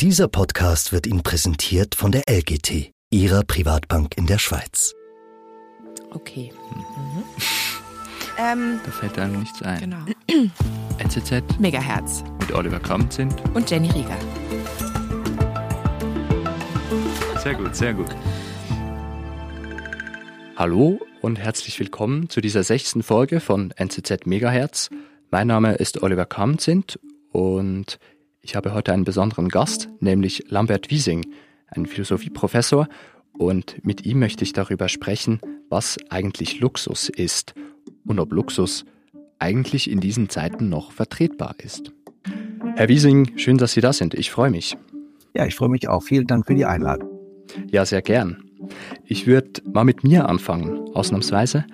Dieser Podcast wird Ihnen präsentiert von der LGT, Ihrer Privatbank in der Schweiz. Okay. Ähm, Da fällt einem nichts ein. genau. NZZ Megahertz mit Oliver Kramt und Jenny Rieger. Sehr gut, sehr gut. Hallo und herzlich willkommen zu dieser sechsten Folge von NZZ Megahertz. Mein Name ist Oliver Kamzint und ich habe heute einen besonderen Gast, nämlich Lambert Wiesing, einen Philosophieprofessor. Und mit ihm möchte ich darüber sprechen, was eigentlich Luxus ist und ob Luxus eigentlich in diesen Zeiten noch vertretbar ist. Herr Wiesing, schön, dass Sie da sind. Ich freue mich. Ja, ich freue mich auch. Vielen Dank für die Einladung. Ja, sehr gern. Ich würde mal mit mir anfangen, ausnahmsweise.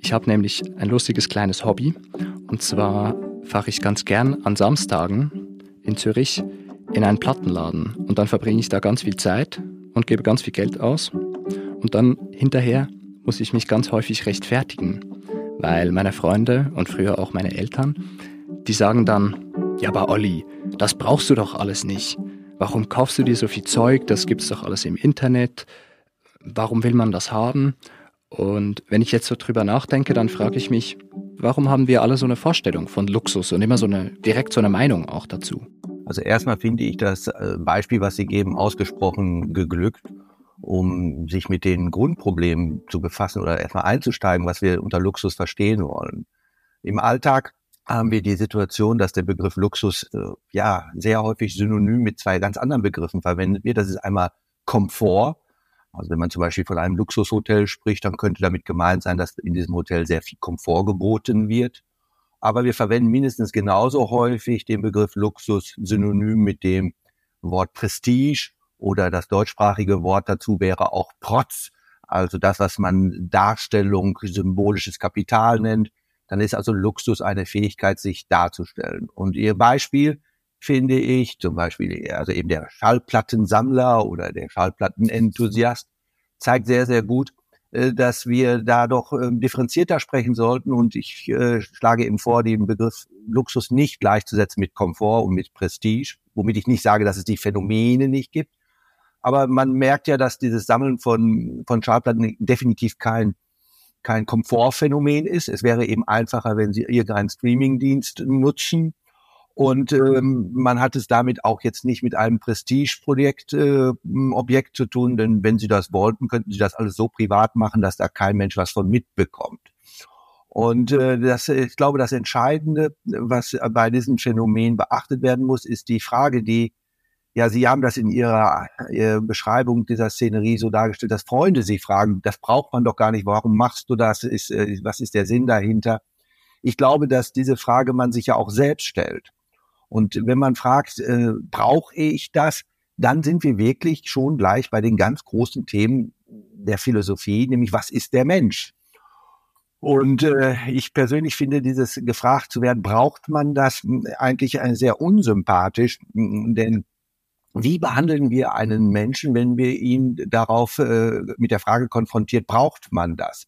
Ich habe nämlich ein lustiges kleines Hobby. Und zwar fahre ich ganz gern an Samstagen in Zürich in einen Plattenladen. Und dann verbringe ich da ganz viel Zeit und gebe ganz viel Geld aus. Und dann hinterher muss ich mich ganz häufig rechtfertigen, weil meine Freunde und früher auch meine Eltern, die sagen dann, ja, aber Olli, das brauchst du doch alles nicht. Warum kaufst du dir so viel Zeug? Das gibt's doch alles im Internet. Warum will man das haben? Und wenn ich jetzt so drüber nachdenke, dann frage ich mich, warum haben wir alle so eine Vorstellung von Luxus und immer so eine, direkt so eine Meinung auch dazu? Also erstmal finde ich das äh, Beispiel, was Sie geben, ausgesprochen geglückt, um sich mit den Grundproblemen zu befassen oder erstmal einzusteigen, was wir unter Luxus verstehen wollen. Im Alltag haben wir die Situation, dass der Begriff Luxus äh, ja sehr häufig synonym mit zwei ganz anderen Begriffen verwendet wird. Das ist einmal Komfort. Also wenn man zum Beispiel von einem Luxushotel spricht, dann könnte damit gemeint sein, dass in diesem Hotel sehr viel Komfort geboten wird. Aber wir verwenden mindestens genauso häufig den Begriff Luxus synonym mit dem Wort Prestige oder das deutschsprachige Wort dazu wäre auch Protz, also das, was man Darstellung, symbolisches Kapital nennt. Dann ist also Luxus eine Fähigkeit, sich darzustellen. Und Ihr Beispiel finde ich, zum Beispiel, also eben der Schallplattensammler oder der Schallplattenenthusiast, zeigt sehr, sehr gut, äh, dass wir da doch ähm, differenzierter sprechen sollten. Und ich äh, schlage eben vor, den Begriff Luxus nicht gleichzusetzen mit Komfort und mit Prestige, womit ich nicht sage, dass es die Phänomene nicht gibt. Aber man merkt ja, dass dieses Sammeln von, von Schallplatten definitiv kein, kein Komfortphänomen ist. Es wäre eben einfacher, wenn Sie irgendeinen Streamingdienst nutzen. Und ähm, man hat es damit auch jetzt nicht mit einem Prestigeprojekt, äh, Objekt zu tun, denn wenn Sie das wollten, könnten Sie das alles so privat machen, dass da kein Mensch was von mitbekommt. Und äh, das, ich glaube, das Entscheidende, was bei diesem Phänomen beachtet werden muss, ist die Frage, die, ja, Sie haben das in Ihrer äh, Beschreibung dieser Szenerie so dargestellt, dass Freunde Sie fragen, das braucht man doch gar nicht, warum machst du das, ist, äh, was ist der Sinn dahinter? Ich glaube, dass diese Frage man sich ja auch selbst stellt. Und wenn man fragt, äh, brauche ich das, dann sind wir wirklich schon gleich bei den ganz großen Themen der Philosophie, nämlich was ist der Mensch? Und äh, ich persönlich finde dieses gefragt zu werden, braucht man das eigentlich äh, sehr unsympathisch, denn wie behandeln wir einen Menschen, wenn wir ihn darauf äh, mit der Frage konfrontiert, braucht man das?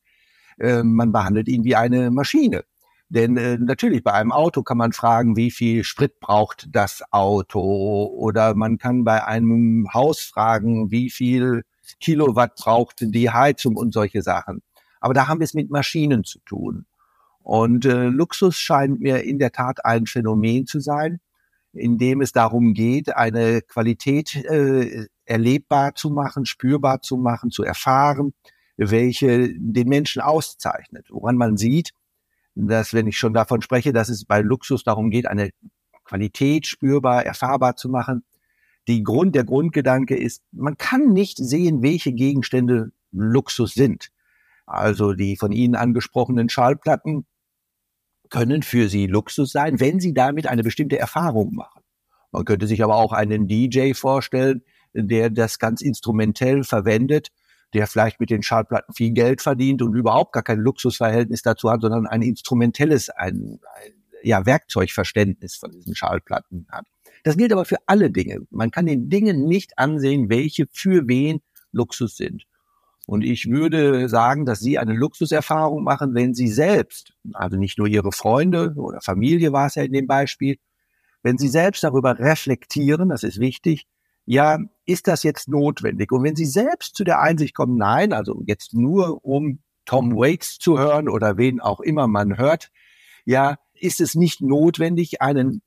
Äh, man behandelt ihn wie eine Maschine. Denn äh, natürlich bei einem Auto kann man fragen, wie viel Sprit braucht das Auto? Oder man kann bei einem Haus fragen, wie viel Kilowatt braucht die Heizung und solche Sachen. Aber da haben wir es mit Maschinen zu tun. Und äh, Luxus scheint mir in der Tat ein Phänomen zu sein, in dem es darum geht, eine Qualität äh, erlebbar zu machen, spürbar zu machen, zu erfahren, welche den Menschen auszeichnet. Woran man sieht, dass, wenn ich schon davon spreche, dass es bei Luxus darum geht, eine Qualität spürbar, erfahrbar zu machen. Die Grund, der Grundgedanke ist, man kann nicht sehen, welche Gegenstände Luxus sind. Also die von Ihnen angesprochenen Schallplatten können für Sie Luxus sein, wenn Sie damit eine bestimmte Erfahrung machen. Man könnte sich aber auch einen DJ vorstellen, der das ganz instrumentell verwendet, der vielleicht mit den Schallplatten viel Geld verdient und überhaupt gar kein Luxusverhältnis dazu hat, sondern ein instrumentelles, ein, ein ja, Werkzeugverständnis von diesen Schallplatten hat. Das gilt aber für alle Dinge. Man kann den Dingen nicht ansehen, welche für wen Luxus sind. Und ich würde sagen, dass Sie eine Luxuserfahrung machen, wenn Sie selbst, also nicht nur Ihre Freunde oder Familie war es ja in dem Beispiel, wenn Sie selbst darüber reflektieren, das ist wichtig, ja, ist das jetzt notwendig? Und wenn Sie selbst zu der Einsicht kommen, nein, also jetzt nur um Tom Waits zu hören oder wen auch immer man hört, ja, ist es nicht notwendig, einen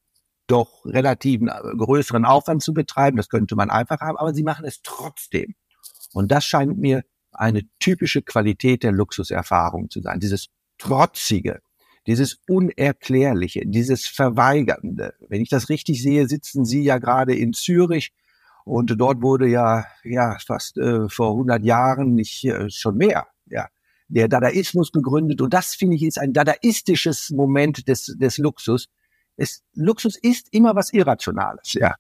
doch relativen äh, größeren Aufwand zu betreiben. Das könnte man einfach haben, aber sie machen es trotzdem. Und das scheint mir eine typische Qualität der Luxuserfahrung zu sein. Dieses Trotzige, dieses Unerklärliche, dieses Verweigernde. Wenn ich das richtig sehe, sitzen Sie ja gerade in Zürich und dort wurde ja, ja, fast äh, vor 100 Jahren nicht äh, schon mehr, ja, der Dadaismus gegründet. Und das finde ich ist ein dadaistisches Moment des, des Luxus. Es, Luxus ist immer was Irrationales, ja.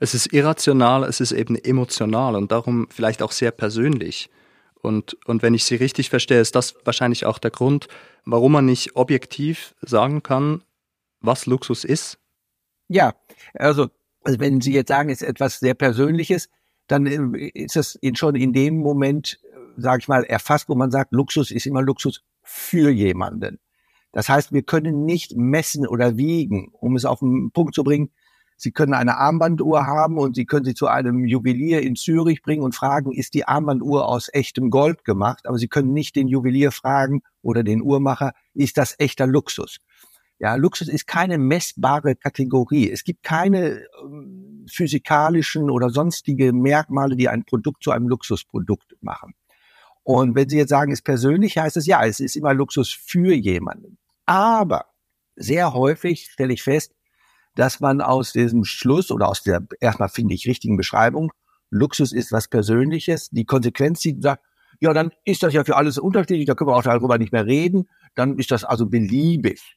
Es ist irrational, es ist eben emotional und darum vielleicht auch sehr persönlich. Und, und wenn ich Sie richtig verstehe, ist das wahrscheinlich auch der Grund, warum man nicht objektiv sagen kann, was Luxus ist. Ja, also, also wenn Sie jetzt sagen, es ist etwas sehr Persönliches, dann äh, ist es schon in dem Moment, äh, sage ich mal, erfasst, wo man sagt, Luxus ist immer Luxus für jemanden. Das heißt, wir können nicht messen oder wiegen, um es auf den Punkt zu bringen, Sie können eine Armbanduhr haben und Sie können sie zu einem Juwelier in Zürich bringen und fragen, ist die Armbanduhr aus echtem Gold gemacht? Aber Sie können nicht den Juwelier fragen oder den Uhrmacher, ist das echter Luxus? Ja, Luxus ist keine messbare Kategorie. Es gibt keine ähm, physikalischen oder sonstige Merkmale, die ein Produkt zu einem Luxusprodukt machen. Und wenn Sie jetzt sagen, es ist persönlich, heißt es ja, es ist immer Luxus für jemanden. Aber sehr häufig stelle ich fest, dass man aus diesem Schluss oder aus der erstmal finde ich richtigen Beschreibung, Luxus ist was Persönliches, die Konsequenz sieht und sagt, ja, dann ist das ja für alles unterschiedlich, da können wir auch darüber nicht mehr reden, dann ist das also beliebig.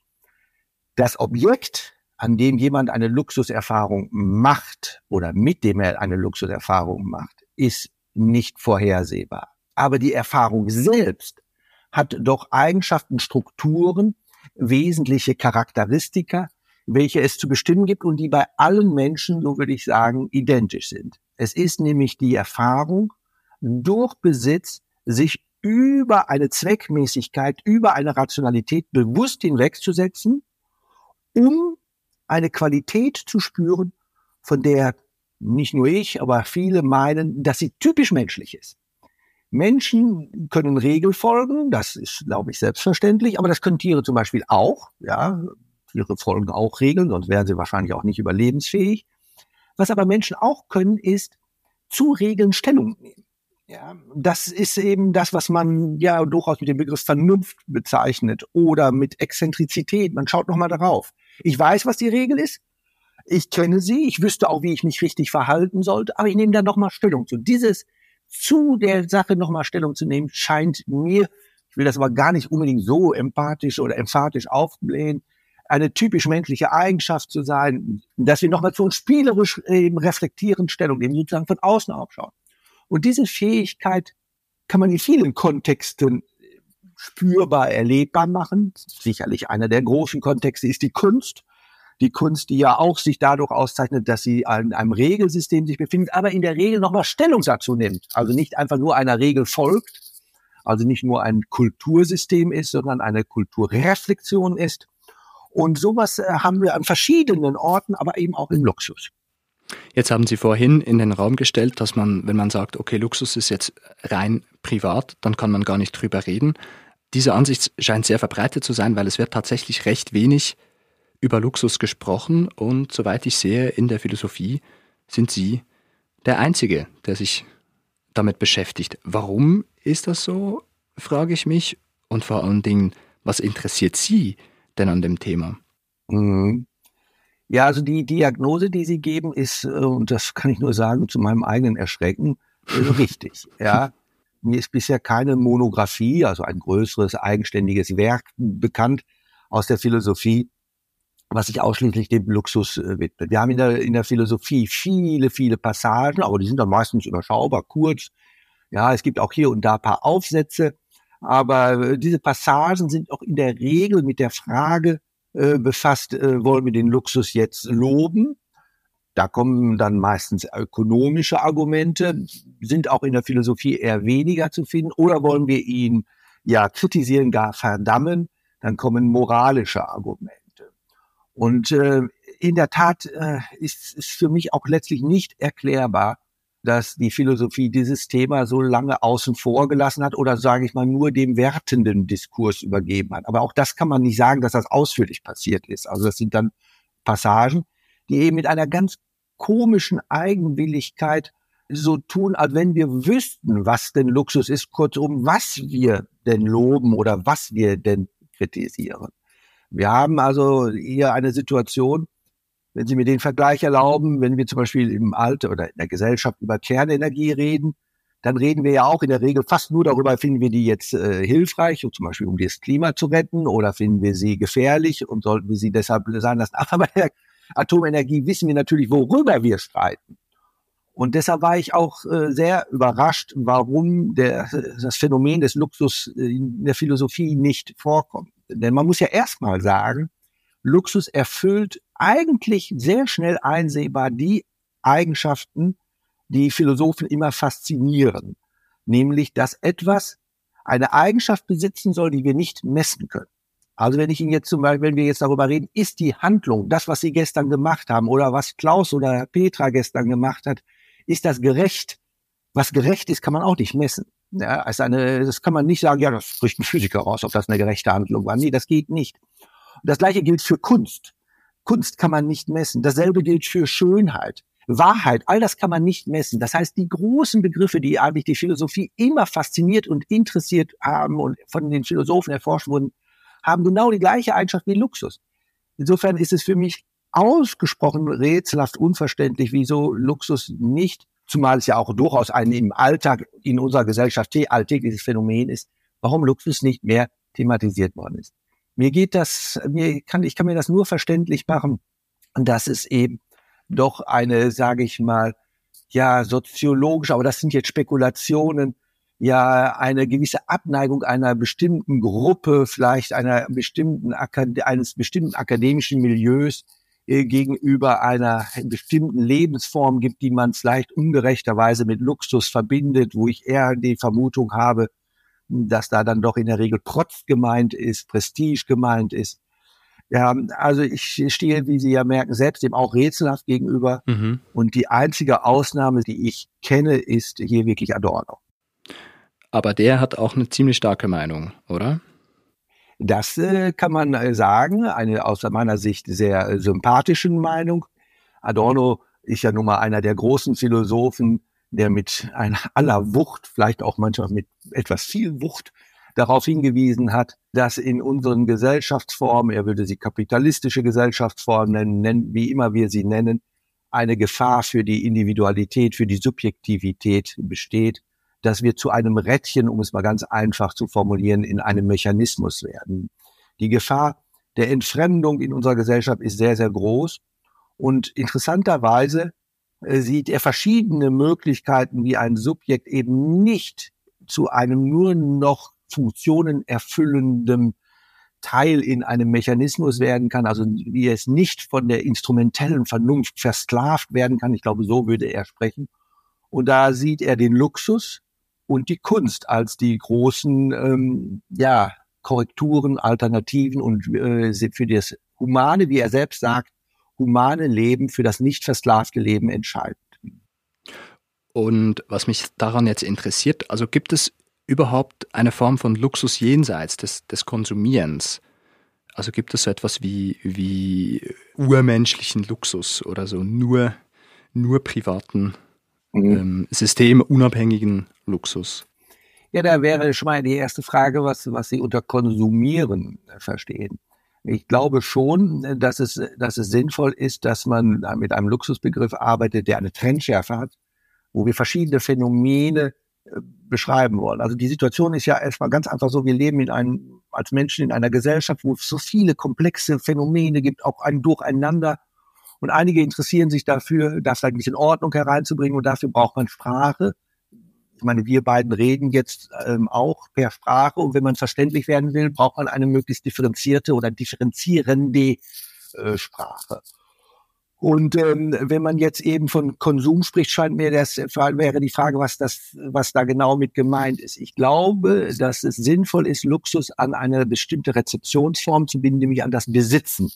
Das Objekt, an dem jemand eine Luxuserfahrung macht oder mit dem er eine Luxuserfahrung macht, ist nicht vorhersehbar. Aber die Erfahrung selbst hat doch Eigenschaften, Strukturen, wesentliche Charakteristika, welche es zu bestimmen gibt und die bei allen Menschen, so würde ich sagen, identisch sind. Es ist nämlich die Erfahrung, durch Besitz sich über eine Zweckmäßigkeit, über eine Rationalität bewusst hinwegzusetzen, um eine Qualität zu spüren, von der nicht nur ich, aber viele meinen, dass sie typisch menschlich ist. Menschen können Regeln folgen, das ist, glaube ich, selbstverständlich, aber das können Tiere zum Beispiel auch. Ja, Tiere folgen auch Regeln, sonst wären sie wahrscheinlich auch nicht überlebensfähig. Was aber Menschen auch können, ist zu Regeln Stellung nehmen. Ja, das ist eben das, was man ja durchaus mit dem Begriff Vernunft bezeichnet oder mit Exzentrizität. Man schaut nochmal darauf. Ich weiß, was die Regel ist. Ich kenne sie. Ich wüsste auch, wie ich mich richtig verhalten sollte. Aber ich nehme da nochmal Stellung zu. Dieses zu der Sache nochmal Stellung zu nehmen, scheint mir, ich will das aber gar nicht unbedingt so empathisch oder emphatisch aufblähen, eine typisch menschliche Eigenschaft zu sein, dass wir nochmal zu uns spielerisch eben reflektieren, Stellung nehmen, sozusagen von außen aufschauen. Und diese Fähigkeit kann man in vielen Kontexten spürbar erlebbar machen. Sicherlich einer der großen Kontexte ist die Kunst. Die Kunst, die ja auch sich dadurch auszeichnet, dass sie an einem Regelsystem sich befindet, aber in der Regel nochmal Stellung dazu nimmt. Also nicht einfach nur einer Regel folgt, also nicht nur ein Kultursystem ist, sondern eine Kulturreflexion ist und sowas äh, haben wir an verschiedenen Orten, aber eben auch im Luxus. Jetzt haben Sie vorhin in den Raum gestellt, dass man, wenn man sagt, okay, Luxus ist jetzt rein privat, dann kann man gar nicht drüber reden. Diese Ansicht scheint sehr verbreitet zu sein, weil es wird tatsächlich recht wenig über Luxus gesprochen und soweit ich sehe, in der Philosophie sind Sie der Einzige, der sich damit beschäftigt. Warum ist das so, frage ich mich. Und vor allen Dingen, was interessiert Sie denn an dem Thema? Mhm. Ja, also die Diagnose, die Sie geben, ist, äh, und das kann ich nur sagen, zu meinem eigenen Erschrecken, richtig. ja, mir ist bisher keine Monographie, also ein größeres eigenständiges Werk bekannt aus der Philosophie, was sich ausschließlich dem Luxus äh, widmet. Wir haben in der, in der Philosophie viele, viele Passagen, aber die sind dann meistens überschaubar, kurz. Ja, es gibt auch hier und da ein paar Aufsätze, aber äh, diese Passagen sind auch in der Regel mit der Frage äh, befasst, äh, wollen wir den Luxus jetzt loben? Da kommen dann meistens ökonomische Argumente, sind auch in der Philosophie eher weniger zu finden. Oder wollen wir ihn ja kritisieren, gar verdammen? Dann kommen moralische Argumente. Und äh, in der Tat äh, ist es für mich auch letztlich nicht erklärbar, dass die Philosophie dieses Thema so lange außen vor gelassen hat oder sage ich mal nur dem wertenden Diskurs übergeben hat. Aber auch das kann man nicht sagen, dass das ausführlich passiert ist. Also das sind dann Passagen, die eben mit einer ganz komischen Eigenwilligkeit so tun, als wenn wir wüssten, was denn Luxus ist, kurzum, was wir denn loben oder was wir denn kritisieren. Wir haben also hier eine Situation, wenn Sie mir den Vergleich erlauben, wenn wir zum Beispiel im Alter oder in der Gesellschaft über Kernenergie reden, dann reden wir ja auch in der Regel fast nur darüber, finden wir die jetzt äh, hilfreich, zum Beispiel um das Klima zu retten, oder finden wir sie gefährlich und sollten wir sie deshalb sein lassen. Aber bei der Atomenergie wissen wir natürlich, worüber wir streiten. Und deshalb war ich auch äh, sehr überrascht, warum der, das Phänomen des Luxus in der Philosophie nicht vorkommt. Denn man muss ja erstmal sagen, Luxus erfüllt eigentlich sehr schnell einsehbar die Eigenschaften, die Philosophen immer faszinieren. Nämlich, dass etwas eine Eigenschaft besitzen soll, die wir nicht messen können. Also wenn ich Ihnen jetzt zum Beispiel, wenn wir jetzt darüber reden, ist die Handlung, das, was Sie gestern gemacht haben oder was Klaus oder Petra gestern gemacht hat, ist das gerecht? Was gerecht ist, kann man auch nicht messen. Ja, also eine, das kann man nicht sagen, ja, das spricht ein Physiker raus, ob das eine gerechte Handlung war. Nee, das geht nicht. Und das gleiche gilt für Kunst. Kunst kann man nicht messen. Dasselbe gilt für Schönheit. Wahrheit, all das kann man nicht messen. Das heißt, die großen Begriffe, die eigentlich die Philosophie immer fasziniert und interessiert haben und von den Philosophen erforscht wurden, haben genau die gleiche Eigenschaft wie Luxus. Insofern ist es für mich ausgesprochen rätselhaft unverständlich, wieso Luxus nicht, zumal es ja auch durchaus ein im Alltag in unserer Gesellschaft alltägliches Phänomen ist, warum Luxus nicht mehr thematisiert worden ist. Mir geht das, mir kann, ich kann mir das nur verständlich machen, dass es eben doch eine, sage ich mal, ja, soziologische, aber das sind jetzt Spekulationen, ja eine gewisse Abneigung einer bestimmten Gruppe, vielleicht einer bestimmten eines bestimmten akademischen Milieus äh, gegenüber einer bestimmten Lebensform gibt, die man vielleicht ungerechterweise mit Luxus verbindet, wo ich eher die Vermutung habe, dass da dann doch in der Regel Protz gemeint ist, Prestige gemeint ist. Ja, also ich stehe, wie Sie ja merken, selbst dem auch rätselhaft gegenüber. Mhm. Und die einzige Ausnahme, die ich kenne, ist hier wirklich Adorno. Aber der hat auch eine ziemlich starke Meinung, oder? Das äh, kann man äh, sagen, eine aus meiner Sicht sehr äh, sympathischen Meinung. Adorno ist ja nun mal einer der großen Philosophen, der mit einer aller Wucht, vielleicht auch manchmal mit etwas viel Wucht, darauf hingewiesen hat, dass in unseren Gesellschaftsformen, er würde sie kapitalistische Gesellschaftsformen nennen, nennen, wie immer wir sie nennen, eine Gefahr für die Individualität, für die Subjektivität besteht dass wir zu einem Rädchen, um es mal ganz einfach zu formulieren, in einem Mechanismus werden. Die Gefahr der Entfremdung in unserer Gesellschaft ist sehr, sehr groß. Und interessanterweise sieht er verschiedene Möglichkeiten, wie ein Subjekt eben nicht zu einem nur noch Funktionen erfüllendem Teil in einem Mechanismus werden kann, also wie es nicht von der instrumentellen Vernunft versklavt werden kann. Ich glaube, so würde er sprechen. Und da sieht er den Luxus, und die Kunst als die großen ähm, ja, Korrekturen, Alternativen und äh, für das humane, wie er selbst sagt, humane Leben, für das nicht versklavte Leben entscheidend. Und was mich daran jetzt interessiert, also gibt es überhaupt eine Form von Luxus jenseits des, des Konsumierens? Also gibt es so etwas wie, wie urmenschlichen Luxus oder so nur, nur privaten mhm. ähm, systemunabhängigen Luxus? Ja, da wäre schon mal die erste Frage, was, was Sie unter Konsumieren verstehen. Ich glaube schon, dass es, dass es sinnvoll ist, dass man mit einem Luxusbegriff arbeitet, der eine Trendschärfe hat, wo wir verschiedene Phänomene äh, beschreiben wollen. Also die Situation ist ja erstmal ganz einfach so, wir leben in einem, als Menschen in einer Gesellschaft, wo es so viele komplexe Phänomene gibt, auch ein Durcheinander und einige interessieren sich dafür, das halt ein bisschen Ordnung hereinzubringen und dafür braucht man Sprache. Ich meine, wir beiden reden jetzt ähm, auch per Sprache und wenn man verständlich werden will, braucht man eine möglichst differenzierte oder differenzierende äh, Sprache. Und ähm, wenn man jetzt eben von Konsum spricht, scheint mir das wäre die Frage, was das, was da genau mit gemeint ist. Ich glaube, dass es sinnvoll ist, Luxus an eine bestimmte Rezeptionsform zu binden, nämlich an das Besitzen.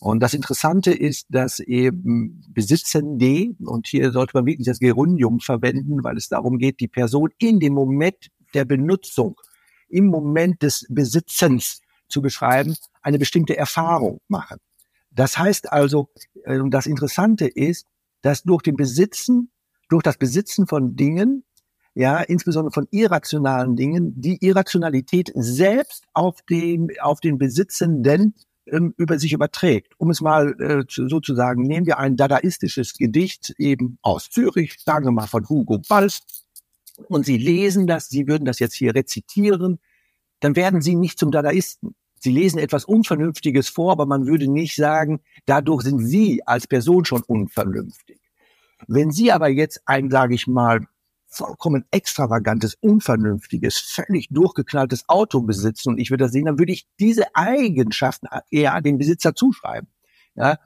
Und das Interessante ist, dass eben Besitzende, und hier sollte man wirklich das Gerundium verwenden, weil es darum geht, die Person in dem Moment der Benutzung, im Moment des Besitzens zu beschreiben, eine bestimmte Erfahrung machen. Das heißt also, äh, und das Interessante ist, dass durch den Besitzen, durch das Besitzen von Dingen, ja, insbesondere von irrationalen Dingen, die Irrationalität selbst auf den, auf den Besitzenden ähm, über sich überträgt. Um es mal äh, sozusagen, nehmen wir ein dadaistisches Gedicht eben aus Zürich, sagen wir mal von Hugo Balz, und Sie lesen das, Sie würden das jetzt hier rezitieren, dann werden Sie nicht zum Dadaisten. Sie lesen etwas Unvernünftiges vor, aber man würde nicht sagen, dadurch sind Sie als Person schon unvernünftig. Wenn Sie aber jetzt ein, sage ich mal, vollkommen extravagantes, unvernünftiges, völlig durchgeknalltes Auto besitzen und ich würde das sehen, dann würde ich diese Eigenschaften eher dem Besitzer zuschreiben. Ja,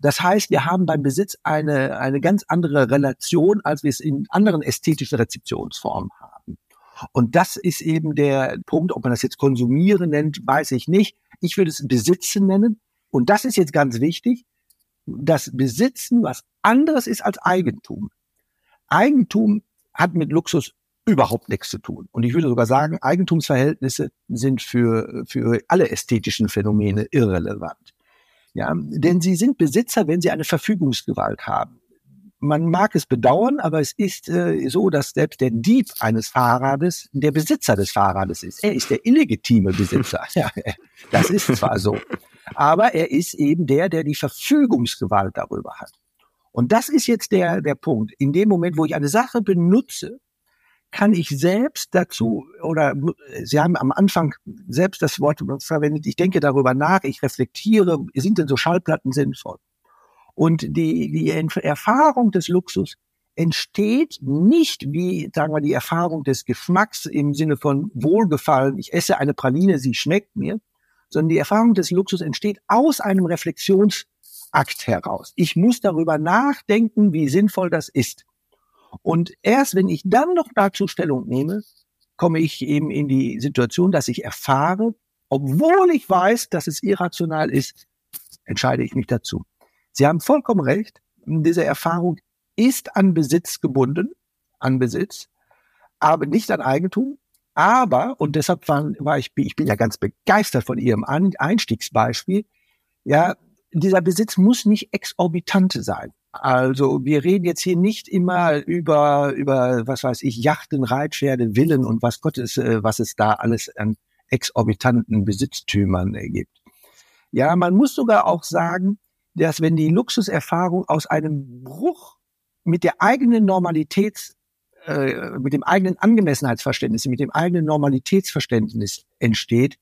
das heißt, wir haben beim Besitz eine, eine ganz andere Relation, als wir es in anderen ästhetischen Rezeptionsformen haben. Und das ist eben der Punkt, ob man das jetzt konsumieren nennt, weiß ich nicht. Ich würde es Besitzen nennen. Und das ist jetzt ganz wichtig, dass Besitzen was anderes ist als Eigentum. Eigentum hat mit Luxus überhaupt nichts zu tun. Und ich würde sogar sagen, Eigentumsverhältnisse sind für, für alle ästhetischen Phänomene irrelevant. Ja, denn sie sind Besitzer, wenn sie eine Verfügungsgewalt haben. Man mag es bedauern, aber es ist äh, so, dass selbst der Dieb eines Fahrrades der Besitzer des Fahrrades ist. Er ist der illegitime Besitzer. Ja, das ist zwar so, aber er ist eben der, der die Verfügungsgewalt darüber hat. Und das ist jetzt der, der Punkt. In dem Moment, wo ich eine Sache benutze, kann ich selbst dazu, oder Sie haben am Anfang selbst das Wort verwendet, ich denke darüber nach, ich reflektiere, sind denn so Schallplatten sinnvoll? Und die, die Erfahrung des Luxus entsteht nicht wie, sagen wir, die Erfahrung des Geschmacks im Sinne von Wohlgefallen, ich esse eine Praline, sie schmeckt mir, sondern die Erfahrung des Luxus entsteht aus einem Reflexions Akt heraus. Ich muss darüber nachdenken, wie sinnvoll das ist. Und erst wenn ich dann noch dazu Stellung nehme, komme ich eben in die Situation, dass ich erfahre, obwohl ich weiß, dass es irrational ist, entscheide ich mich dazu. Sie haben vollkommen recht. Diese Erfahrung ist an Besitz gebunden, an Besitz, aber nicht an Eigentum. Aber, und deshalb war, war ich, ich bin ja ganz begeistert von Ihrem Einstiegsbeispiel, ja, dieser Besitz muss nicht exorbitant sein. Also wir reden jetzt hier nicht immer über, über was weiß ich, Yachten, Reitpferde, Villen und was Gottes, äh, was es da alles an exorbitanten Besitztümern gibt. Ja, man muss sogar auch sagen, dass wenn die Luxuserfahrung aus einem Bruch mit der eigenen Normalitäts, äh, mit dem eigenen Angemessenheitsverständnis, mit dem eigenen Normalitätsverständnis entsteht,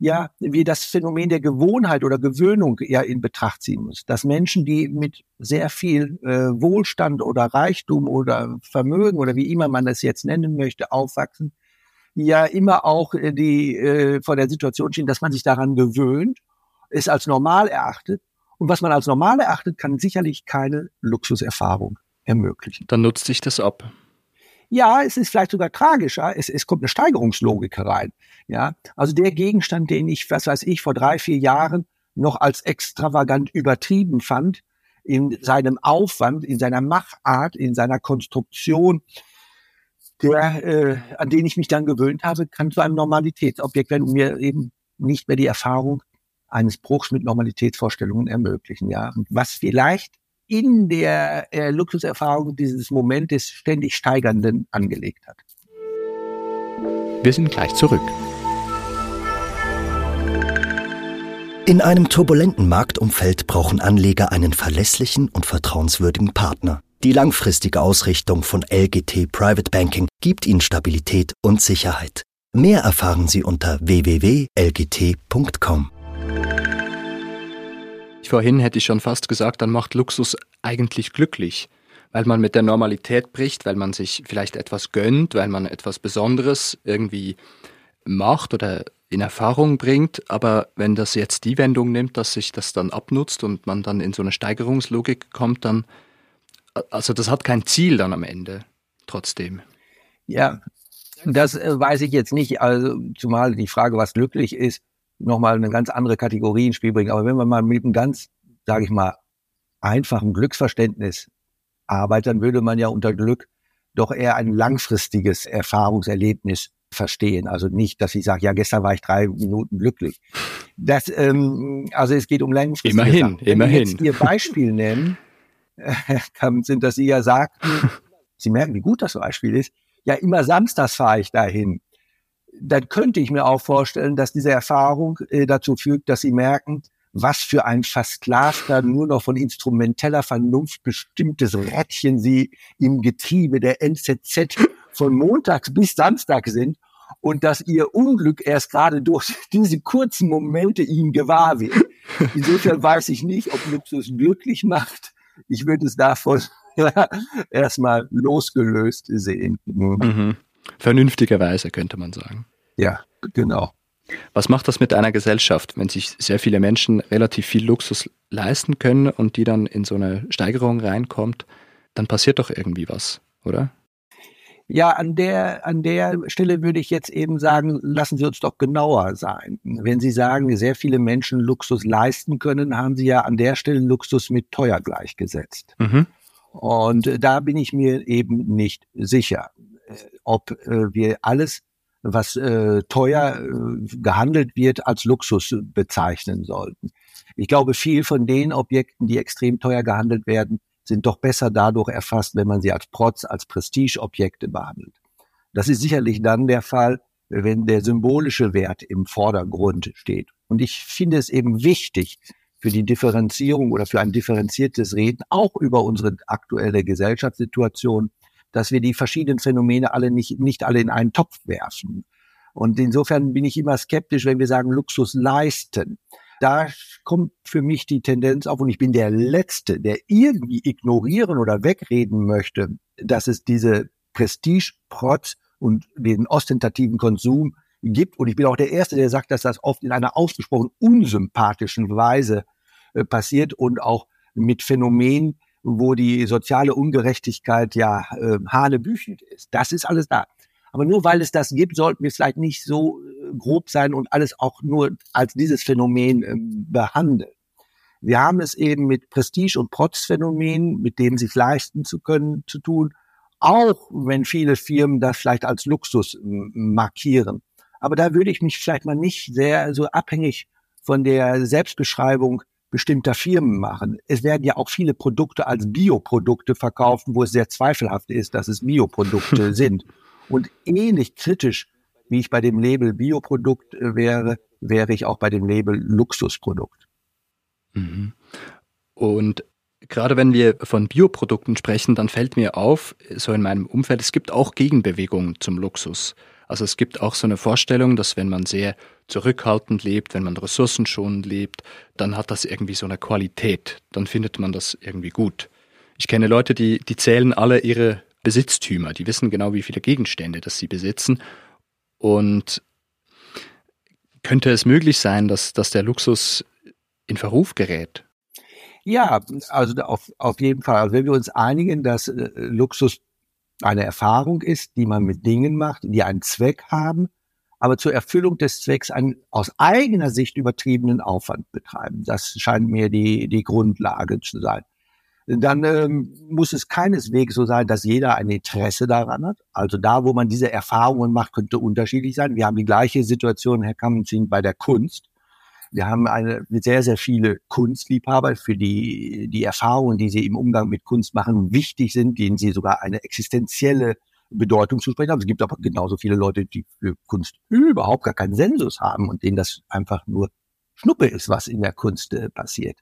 ja wie das Phänomen der Gewohnheit oder Gewöhnung ja in Betracht ziehen muss. Dass Menschen, die mit sehr viel äh, Wohlstand oder Reichtum oder Vermögen oder wie immer man das jetzt nennen möchte, aufwachsen, ja immer auch äh, die äh, vor der Situation stehen, dass man sich daran gewöhnt, es als normal erachtet. Und was man als normal erachtet, kann sicherlich keine Luxuserfahrung ermöglichen. Dann nutzt sich das ab. Ja, es ist vielleicht sogar tragischer. Es, es kommt eine Steigerungslogik herein. Ja, also der Gegenstand, den ich, was weiß ich, vor drei, vier Jahren noch als extravagant übertrieben fand, in seinem Aufwand, in seiner Machart, in seiner Konstruktion, der, äh, an den ich mich dann gewöhnt habe, kann zu einem Normalitätsobjekt werden und mir eben nicht mehr die Erfahrung eines Bruchs mit Normalitätsvorstellungen ermöglichen. Ja, und was vielleicht in der äh, Luxuserfahrung dieses Momentes ständig steigernden angelegt hat. Wir sind gleich zurück. In einem turbulenten Marktumfeld brauchen Anleger einen verlässlichen und vertrauenswürdigen Partner. Die langfristige Ausrichtung von LGT Private Banking gibt Ihnen Stabilität und Sicherheit. Mehr erfahren Sie unter www.lgt.com vorhin hätte ich schon fast gesagt, dann macht Luxus eigentlich glücklich, weil man mit der Normalität bricht, weil man sich vielleicht etwas gönnt, weil man etwas Besonderes irgendwie macht oder in Erfahrung bringt. Aber wenn das jetzt die Wendung nimmt, dass sich das dann abnutzt und man dann in so eine Steigerungslogik kommt, dann, also das hat kein Ziel dann am Ende trotzdem. Ja, das äh, weiß ich jetzt nicht. Also zumal die Frage, was glücklich ist, nochmal eine ganz andere Kategorie ins Spiel bringen. Aber wenn wir mal mit einem ganz, sage ich mal, einfachen Glücksverständnis arbeitet, dann würde man ja unter Glück doch eher ein langfristiges Erfahrungserlebnis verstehen. Also nicht, dass ich sage, ja, gestern war ich drei Minuten glücklich. Das, ähm, also es geht um langfristige Immerhin, Sachen. Wenn immerhin. jetzt Ihr Beispiel nennen, sind, dass Sie ja sagten, Sie merken, wie gut das Beispiel ist, ja, immer samstags fahre ich dahin. Dann könnte ich mir auch vorstellen, dass diese Erfahrung äh, dazu führt, dass Sie merken, was für ein versklavter, nur noch von instrumenteller Vernunft bestimmtes Rädchen Sie im Getriebe der NZZ von montags bis Samstag sind und dass Ihr Unglück erst gerade durch diese kurzen Momente Ihnen gewahr wird. Insofern weiß ich nicht, ob Luxus glücklich macht. Ich würde es davon erstmal losgelöst sehen. Mhm. Vernünftigerweise könnte man sagen. Ja, genau. Was macht das mit einer Gesellschaft, wenn sich sehr viele Menschen relativ viel Luxus leisten können und die dann in so eine Steigerung reinkommt? Dann passiert doch irgendwie was, oder? Ja, an der, an der Stelle würde ich jetzt eben sagen, lassen Sie uns doch genauer sein. Wenn Sie sagen, sehr viele Menschen Luxus leisten können, haben Sie ja an der Stelle Luxus mit teuer gleichgesetzt. Mhm. Und da bin ich mir eben nicht sicher, ob äh, wir alles, was äh, teuer äh, gehandelt wird, als Luxus bezeichnen sollten. Ich glaube, viel von den Objekten, die extrem teuer gehandelt werden, sind doch besser dadurch erfasst, wenn man sie als Protz, als Prestigeobjekte behandelt. Das ist sicherlich dann der Fall, wenn der symbolische Wert im Vordergrund steht. Und ich finde es eben wichtig für die Differenzierung oder für ein differenziertes Reden, auch über unsere aktuelle Gesellschaftssituation, dass wir die verschiedenen Phänomene alle nicht, nicht alle in einen Topf werfen. Und insofern bin ich immer skeptisch, wenn wir sagen Luxus leisten da kommt für mich die Tendenz auf und ich bin der Letzte, der irgendwie ignorieren oder wegreden möchte, dass es diese Prestige, Protz und den ostentativen Konsum gibt. Und ich bin auch der Erste, der sagt, dass das oft in einer ausgesprochen unsympathischen Weise äh, passiert und auch mit Phänomenen, wo die soziale Ungerechtigkeit ja äh, hanebüchend ist. Das ist alles da. Aber nur weil es das gibt, sollten wir vielleicht nicht so äh, grob sein und alles auch nur als dieses Phänomen äh, behandeln. Wir haben es eben mit Prestige- und Protzphänomenen, mit dem sich leisten zu können, zu tun, auch wenn viele Firmen das vielleicht als Luxus markieren. Aber da würde ich mich vielleicht mal nicht sehr so abhängig von der Selbstbeschreibung bestimmter Firmen machen. Es werden ja auch viele Produkte als Bioprodukte verkauft, wo es sehr zweifelhaft ist, dass es Bioprodukte sind. Und ähnlich kritisch, wie ich bei dem Label Bioprodukt äh, wäre, wäre ich auch bei dem Label Luxusprodukt. Mhm. Und gerade wenn wir von Bioprodukten sprechen, dann fällt mir auf, so in meinem Umfeld, es gibt auch Gegenbewegungen zum Luxus. Also es gibt auch so eine Vorstellung, dass wenn man sehr zurückhaltend lebt, wenn man ressourcenschonend lebt, dann hat das irgendwie so eine Qualität. Dann findet man das irgendwie gut. Ich kenne Leute, die, die zählen alle ihre Besitztümer. Die wissen genau, wie viele Gegenstände das sie besitzen. Und könnte es möglich sein, dass, dass der Luxus in Verruf gerät? Ja, also auf, auf jeden Fall. Also wenn wir uns einigen, dass äh, Luxus eine Erfahrung ist, die man mit Dingen macht, die einen Zweck haben, aber zur Erfüllung des Zwecks einen aus eigener Sicht übertriebenen Aufwand betreiben. Das scheint mir die, die Grundlage zu sein dann ähm, muss es keineswegs so sein, dass jeder ein Interesse daran hat. Also da, wo man diese Erfahrungen macht, könnte unterschiedlich sein. Wir haben die gleiche Situation, Herr Kammenzin, bei der Kunst. Wir haben eine, sehr, sehr viele Kunstliebhaber, für die die Erfahrungen, die sie im Umgang mit Kunst machen, wichtig sind, denen sie sogar eine existenzielle Bedeutung zusprechen haben. Es gibt aber genauso viele Leute, die für Kunst überhaupt gar keinen Sensus haben und denen das einfach nur Schnuppe ist, was in der Kunst äh, passiert.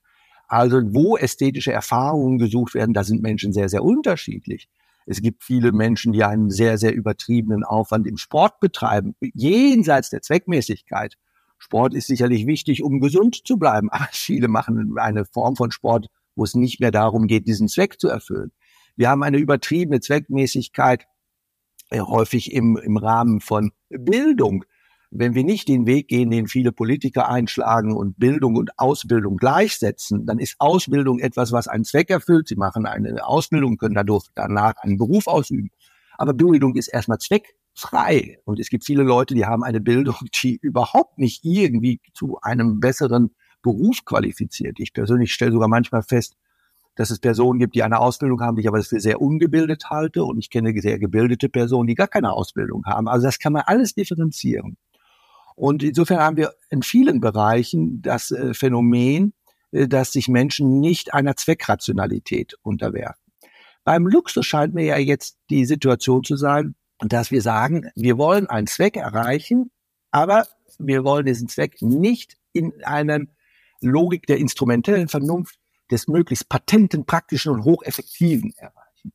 Also wo ästhetische Erfahrungen gesucht werden, da sind Menschen sehr, sehr unterschiedlich. Es gibt viele Menschen, die einen sehr, sehr übertriebenen Aufwand im Sport betreiben, jenseits der Zweckmäßigkeit. Sport ist sicherlich wichtig, um gesund zu bleiben, aber viele machen eine Form von Sport, wo es nicht mehr darum geht, diesen Zweck zu erfüllen. Wir haben eine übertriebene Zweckmäßigkeit äh, häufig im, im Rahmen von Bildung wenn wir nicht den Weg gehen, den viele Politiker einschlagen und Bildung und Ausbildung gleichsetzen, dann ist Ausbildung etwas, was einen Zweck erfüllt. Sie machen eine Ausbildung, können dadurch danach einen Beruf ausüben. Aber Bildung ist erstmal Zweck frei. Und es gibt viele Leute, die haben eine Bildung, die überhaupt nicht irgendwie zu einem besseren Beruf qualifiziert. Ich persönlich stelle sogar manchmal fest, dass es Personen gibt, die eine Ausbildung haben, die ich aber für sehr ungebildet halte. Und ich kenne sehr gebildete Personen, die gar keine Ausbildung haben. Also das kann man alles differenzieren. Und insofern haben wir in vielen Bereichen das äh, Phänomen, äh, dass sich Menschen nicht einer Zweckrationalität unterwerfen. Beim Luxus scheint mir ja jetzt die Situation zu sein, dass wir sagen, wir wollen einen Zweck erreichen, aber wir wollen diesen Zweck nicht in einer Logik der instrumentellen Vernunft des möglichst patenten, praktischen und hocheffektiven erreichen.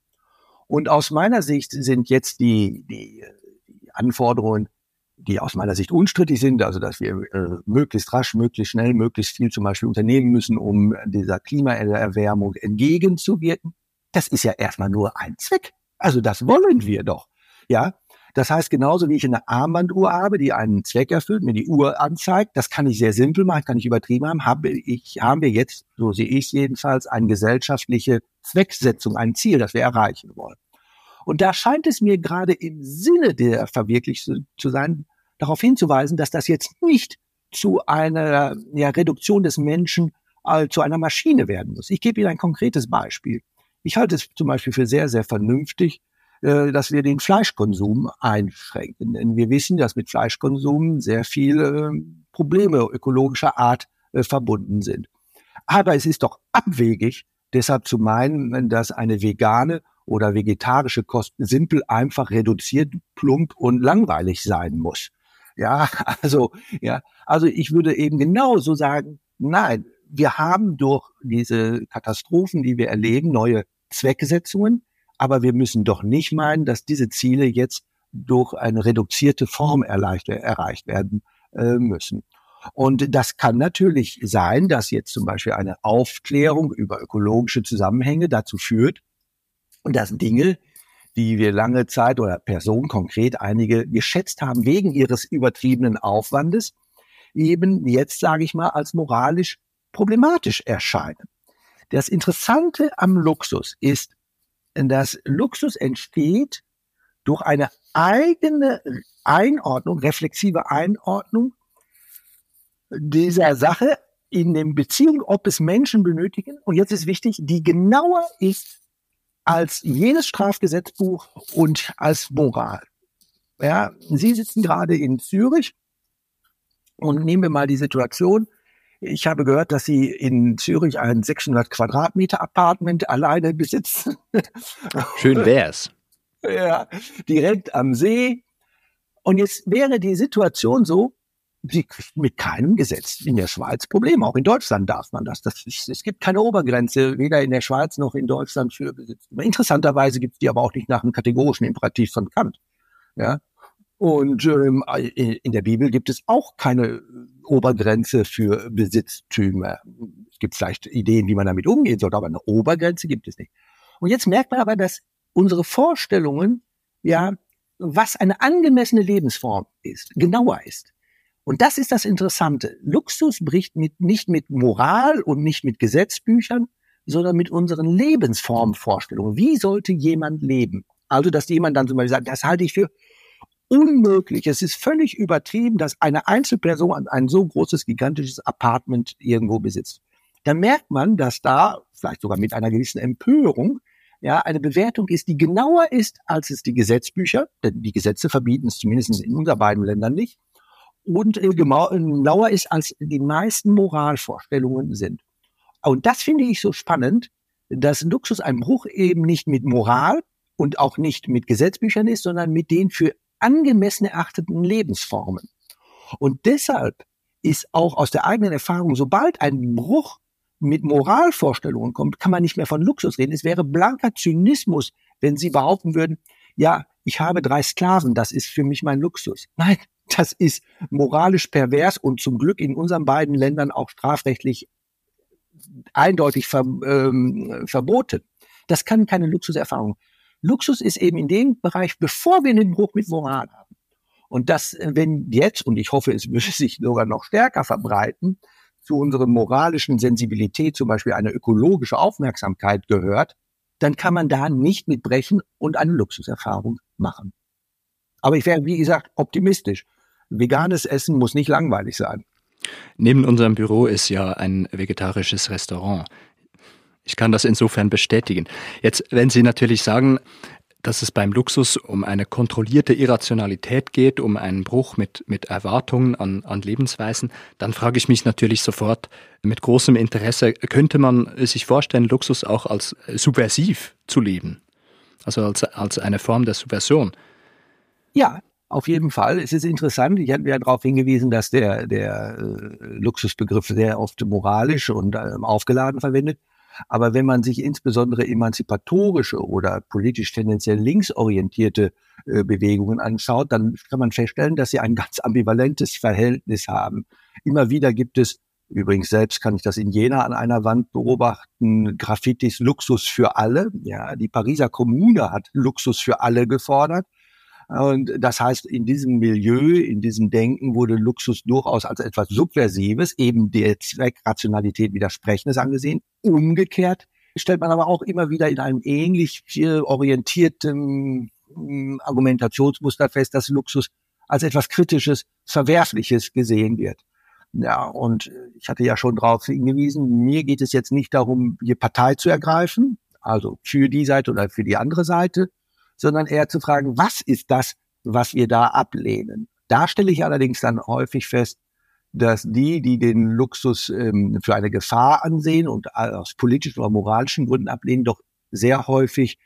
Und aus meiner Sicht sind jetzt die, die, die Anforderungen, die aus meiner Sicht unstrittig sind, also dass wir äh, möglichst rasch, möglichst schnell, möglichst viel zum Beispiel unternehmen müssen, um dieser Klimaerwärmung entgegenzuwirken. Das ist ja erstmal nur ein Zweck. Also das wollen wir doch. Ja, das heißt, genauso wie ich eine Armbanduhr habe, die einen Zweck erfüllt, mir die Uhr anzeigt, das kann ich sehr simpel machen, kann ich übertrieben haben, habe ich, haben wir jetzt, so sehe ich jedenfalls, eine gesellschaftliche Zwecksetzung, ein Ziel, das wir erreichen wollen. Und da scheint es mir gerade im Sinne der Verwirklichung zu sein, darauf hinzuweisen, dass das jetzt nicht zu einer ja, Reduktion des Menschen äh, zu einer Maschine werden muss. Ich gebe Ihnen ein konkretes Beispiel. Ich halte es zum Beispiel für sehr, sehr vernünftig, dass wir den Fleischkonsum einschränken. Denn wir wissen, dass mit Fleischkonsum sehr viele ähm, Probleme ökologischer Art äh, verbunden sind. Aber es ist doch abwegig, deshalb zu meinen, dass eine vegane oder vegetarische Kost simpel einfach reduziert, plump und langweilig sein muss. Ja, also, ja, also ich würde eben genauso sagen, nein, wir haben durch diese Katastrophen, die wir erleben, neue Zwecksetzungen, aber wir müssen doch nicht meinen, dass diese Ziele jetzt durch eine reduzierte Form erreicht, werden äh, müssen. Und das kann natürlich sein, dass jetzt zum Beispiel eine Aufklärung über ökologische Zusammenhänge dazu führt, dass Dinge, die wir lange Zeit oder Personen konkret einige geschätzt haben wegen ihres übertriebenen Aufwandes, eben jetzt, sage ich mal, als moralisch problematisch erscheinen. Das Interessante am Luxus ist, dass Luxus entsteht durch eine eigene Einordnung, reflexive Einordnung dieser Sache in den Beziehungen, ob es Menschen benötigen. Und jetzt ist wichtig, die genauer ist als jedes Strafgesetzbuch und als Moral. Ja, Sie sitzen gerade in Zürich und nehmen wir mal die Situation, ich habe gehört, dass Sie in Zürich ein 600 Quadratmeter Apartment alleine besitzen. Schön wär's. ja, direkt am See. Und jetzt wäre die Situation so, Sie mit keinem Gesetz in der Schweiz Probleme. Auch in Deutschland darf man das. das ist, es gibt keine Obergrenze, weder in der Schweiz noch in Deutschland für Besitz. Interessanterweise gibt es die aber auch nicht nach einem kategorischen Imperativ von Kant. Ja, und ähm, in der Bibel gibt es auch keine Obergrenze für Besitztümer. Es gibt vielleicht Ideen, wie man damit umgehen sollte, aber eine Obergrenze gibt es nicht. Und jetzt merkt man aber, dass unsere Vorstellungen, ja, was eine angemessene Lebensform ist, genauer ist. Und das ist das Interessante. Luxus bricht mit, nicht mit Moral und nicht mit Gesetzbüchern, sondern mit unseren Lebensformvorstellungen. Wie sollte jemand leben? Also, dass jemand dann zum Beispiel sagt, das halte ich für unmöglich. Es ist völlig übertrieben, dass eine Einzelperson ein so großes, gigantisches Apartment irgendwo besitzt. Da merkt man, dass da, vielleicht sogar mit einer gewissen Empörung, ja, eine Bewertung ist, die genauer ist, als es die Gesetzbücher, denn die Gesetze verbieten es zumindest in unseren beiden Ländern nicht, und äh, genauer ist, als die meisten Moralvorstellungen sind. Und das finde ich so spannend, dass Luxus ein Bruch eben nicht mit Moral und auch nicht mit Gesetzbüchern ist, sondern mit den für angemessen erachteten Lebensformen. Und deshalb ist auch aus der eigenen Erfahrung, sobald ein Bruch mit Moralvorstellungen kommt, kann man nicht mehr von Luxus reden. Es wäre blanker Zynismus, wenn Sie behaupten würden, ja, ich habe drei Sklaven, das ist für mich mein Luxus. Nein, das ist moralisch pervers und zum Glück in unseren beiden Ländern auch strafrechtlich eindeutig ver, ähm, verboten. Das kann keine Luxuserfahrung. Luxus ist eben in dem Bereich, bevor wir den Bruch mit Moral haben. Und das, äh, wenn jetzt, und ich hoffe, es würde sich sogar noch stärker verbreiten, zu unserer moralischen Sensibilität zum Beispiel eine ökologische Aufmerksamkeit gehört, dann kann man da nicht mitbrechen und eine Luxuserfahrung machen. Aber ich wäre, wie gesagt, optimistisch. Veganes Essen muss nicht langweilig sein. Neben unserem Büro ist ja ein vegetarisches Restaurant. Ich kann das insofern bestätigen. Jetzt, wenn Sie natürlich sagen, dass es beim Luxus um eine kontrollierte Irrationalität geht, um einen Bruch mit, mit Erwartungen an, an Lebensweisen, dann frage ich mich natürlich sofort mit großem Interesse, könnte man sich vorstellen, Luxus auch als subversiv zu leben? Also als, als eine Form der Subversion? Ja, auf jeden Fall. Es ist interessant. Ich hatte ja darauf hingewiesen, dass der, der äh, Luxusbegriff sehr oft moralisch und äh, aufgeladen verwendet. Aber wenn man sich insbesondere emanzipatorische oder politisch tendenziell linksorientierte äh, Bewegungen anschaut, dann kann man feststellen, dass sie ein ganz ambivalentes Verhältnis haben. Immer wieder gibt es, übrigens selbst kann ich das in Jena an einer Wand beobachten, Graffitis Luxus für alle. Ja, die Pariser Kommune hat Luxus für alle gefordert. Und das heißt, in diesem Milieu, in diesem Denken wurde Luxus durchaus als etwas Subversives, eben der Zweckrationalität widersprechendes angesehen. Umgekehrt stellt man aber auch immer wieder in einem ähnlich orientierten hm, Argumentationsmuster fest, dass Luxus als etwas Kritisches, Verwerfliches gesehen wird. Ja, und ich hatte ja schon darauf hingewiesen, mir geht es jetzt nicht darum, die Partei zu ergreifen, also für die Seite oder für die andere Seite, sondern eher zu fragen, was ist das, was wir da ablehnen? Da stelle ich allerdings dann häufig fest, dass die, die den Luxus ähm, für eine Gefahr ansehen und aus politischen oder moralischen Gründen ablehnen, doch sehr häufig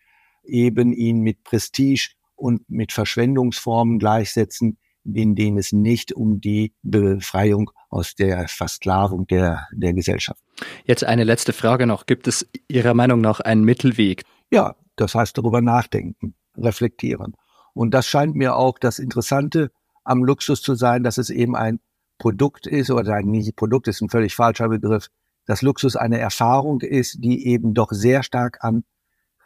eben ihn mit Prestige und mit Verschwendungsformen gleichsetzen, in denen es nicht um die Befreiung aus der Versklavung der, der Gesellschaft. Jetzt eine letzte Frage noch. Gibt es Ihrer Meinung nach einen Mittelweg? Ja, das heißt darüber nachdenken, reflektieren. Und das scheint mir auch das Interessante am Luxus zu sein, dass es eben ein Produkt ist, oder ein Produkt ist ein völlig falscher Begriff, dass Luxus eine Erfahrung ist, die eben doch sehr stark an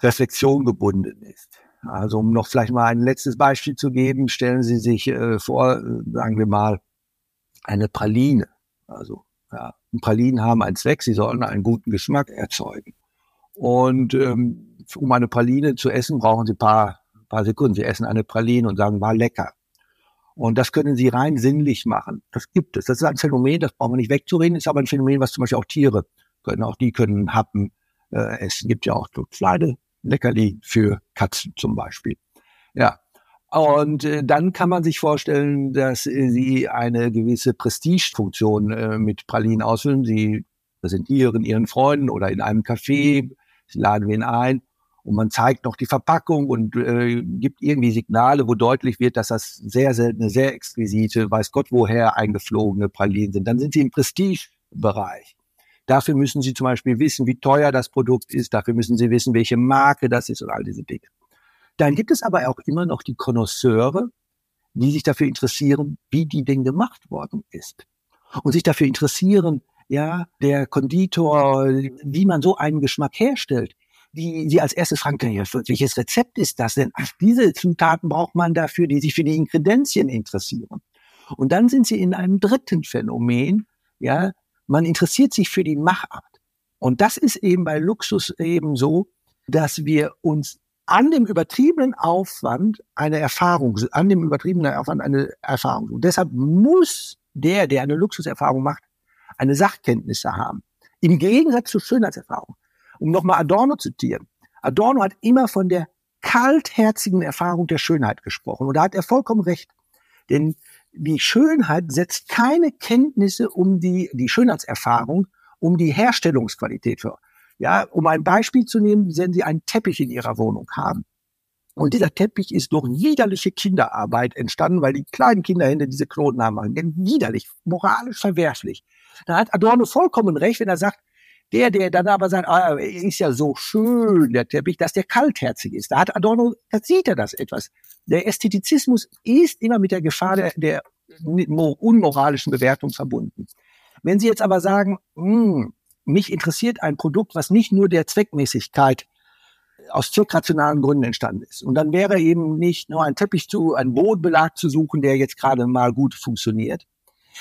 Reflexion gebunden ist. Also um noch vielleicht mal ein letztes Beispiel zu geben, stellen Sie sich äh, vor, äh, sagen wir mal, eine Praline. Also ja, Pralinen haben einen Zweck, sie sollen einen guten Geschmack erzeugen. Und ähm, um eine Praline zu essen, brauchen Sie ein paar, paar Sekunden. Sie essen eine Praline und sagen, war lecker. Und das können Sie rein sinnlich machen. Das gibt es. Das ist ein Phänomen, das brauchen wir nicht wegzureden, ist aber ein Phänomen, was zum Beispiel auch Tiere können. Auch die können Happen äh, essen. Gibt ja auch so kleine Leckerli für Katzen zum Beispiel. Ja. Und äh, dann kann man sich vorstellen, dass äh, sie eine gewisse Prestigefunktion äh, mit Pralinen ausfüllen. Sie präsentieren ihren Freunden oder in einem Café, sie laden wen ein und man zeigt noch die Verpackung und äh, gibt irgendwie Signale, wo deutlich wird, dass das sehr seltene, sehr exquisite, weiß Gott woher eingeflogene Pralinen sind. Dann sind sie im Prestigebereich. Dafür müssen Sie zum Beispiel wissen, wie teuer das Produkt ist. Dafür müssen Sie wissen, welche Marke das ist und all diese Dinge. Dann gibt es aber auch immer noch die Konnoisseure, die sich dafür interessieren, wie die Ding gemacht worden ist. Und sich dafür interessieren, ja, der Konditor, wie man so einen Geschmack herstellt die sie als erstes fragen welches Rezept ist das denn? Ach, diese Zutaten braucht man dafür, die sich für die Inkredenzien interessieren. Und dann sind sie in einem dritten Phänomen, ja, man interessiert sich für die Machart. Und das ist eben bei Luxus eben so, dass wir uns an dem übertriebenen Aufwand eine Erfahrung, an dem übertriebenen Aufwand eine Erfahrung. Und deshalb muss der, der eine Luxuserfahrung macht, eine Sachkenntnisse haben. Im Gegensatz zur Schönheitserfahrung. Um nochmal Adorno zu zitieren. Adorno hat immer von der kaltherzigen Erfahrung der Schönheit gesprochen. Und da hat er vollkommen recht. Denn die Schönheit setzt keine Kenntnisse um die, die Schönheitserfahrung, um die Herstellungsqualität für. Ja, um ein Beispiel zu nehmen, wenn Sie einen Teppich in Ihrer Wohnung haben. Und dieser Teppich ist durch widerliche Kinderarbeit entstanden, weil die kleinen Kinderhände diese Knoten haben. Denn widerlich, moralisch verwerflich. Da hat Adorno vollkommen recht, wenn er sagt, der, der dann aber sagt, ah, ist ja so schön, der Teppich, dass der kaltherzig ist. Da hat Adorno, da sieht er das etwas. Der Ästhetizismus ist immer mit der Gefahr der, der unmoralischen Bewertung verbunden. Wenn Sie jetzt aber sagen, hm, mich interessiert ein Produkt, was nicht nur der Zweckmäßigkeit aus zweckrationalen Gründen entstanden ist. Und dann wäre eben nicht nur ein Teppich zu, ein Bodenbelag zu suchen, der jetzt gerade mal gut funktioniert,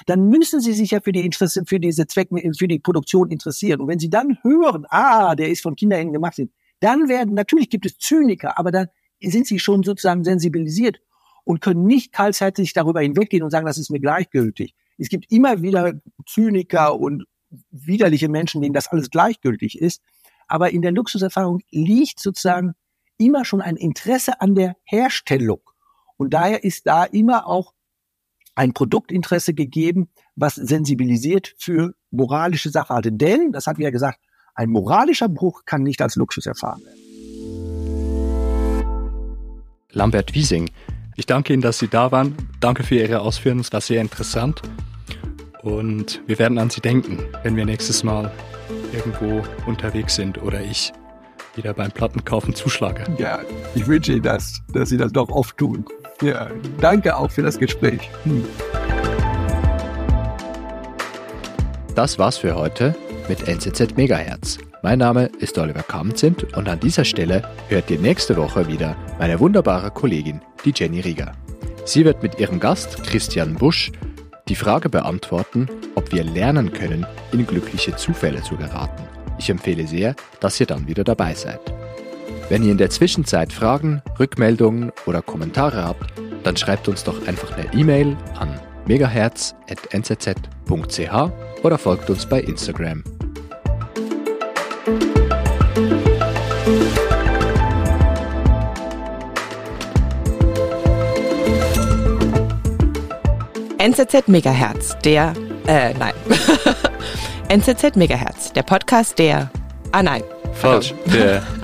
dann müssen Sie sich ja für die Interesse, für diese Zweck, für die Produktion interessieren. Und wenn Sie dann hören, ah, der ist von Kinderhänden gemacht, dann werden, natürlich gibt es Zyniker, aber dann sind Sie schon sozusagen sensibilisiert. und können nicht kaltherzig darüber hinweggehen und sagen, das ist mir gleichgültig. Es gibt immer wieder Zyniker und widerliche Menschen, denen das alles gleichgültig ist. Aber in der Luxuserfahrung liegt sozusagen immer schon ein Interesse an der Herstellung. Und daher ist da immer auch ein Produktinteresse gegeben, was sensibilisiert für moralische Sachverhalte. Denn, das hat wir ja gesagt, ein moralischer Bruch kann nicht als Luxus erfahren werden. Lambert Wiesing, ich danke Ihnen, dass Sie da waren. Danke für Ihre Ausführungen, es war sehr interessant. Und wir werden an Sie denken, wenn wir nächstes Mal irgendwo unterwegs sind oder ich wieder beim Plattenkaufen zuschlage. Ja, ich wünsche Ihnen das, dass Sie das doch oft tun. Ja, danke auch für das Gespräch. Hm. Das war's für heute mit NZZ Megahertz. Mein Name ist Oliver Kamzint und an dieser Stelle hört ihr nächste Woche wieder meine wunderbare Kollegin, die Jenny Rieger. Sie wird mit ihrem Gast Christian Busch die Frage beantworten, ob wir lernen können, in glückliche Zufälle zu geraten. Ich empfehle sehr, dass ihr dann wieder dabei seid. Wenn ihr in der Zwischenzeit Fragen, Rückmeldungen oder Kommentare habt, dann schreibt uns doch einfach eine E-Mail an megahertz.nzz.ch oder folgt uns bei Instagram. NZZ Megahertz, der, äh, nein. NZZ Megahertz, der Podcast der, ah nein. Falsch, der.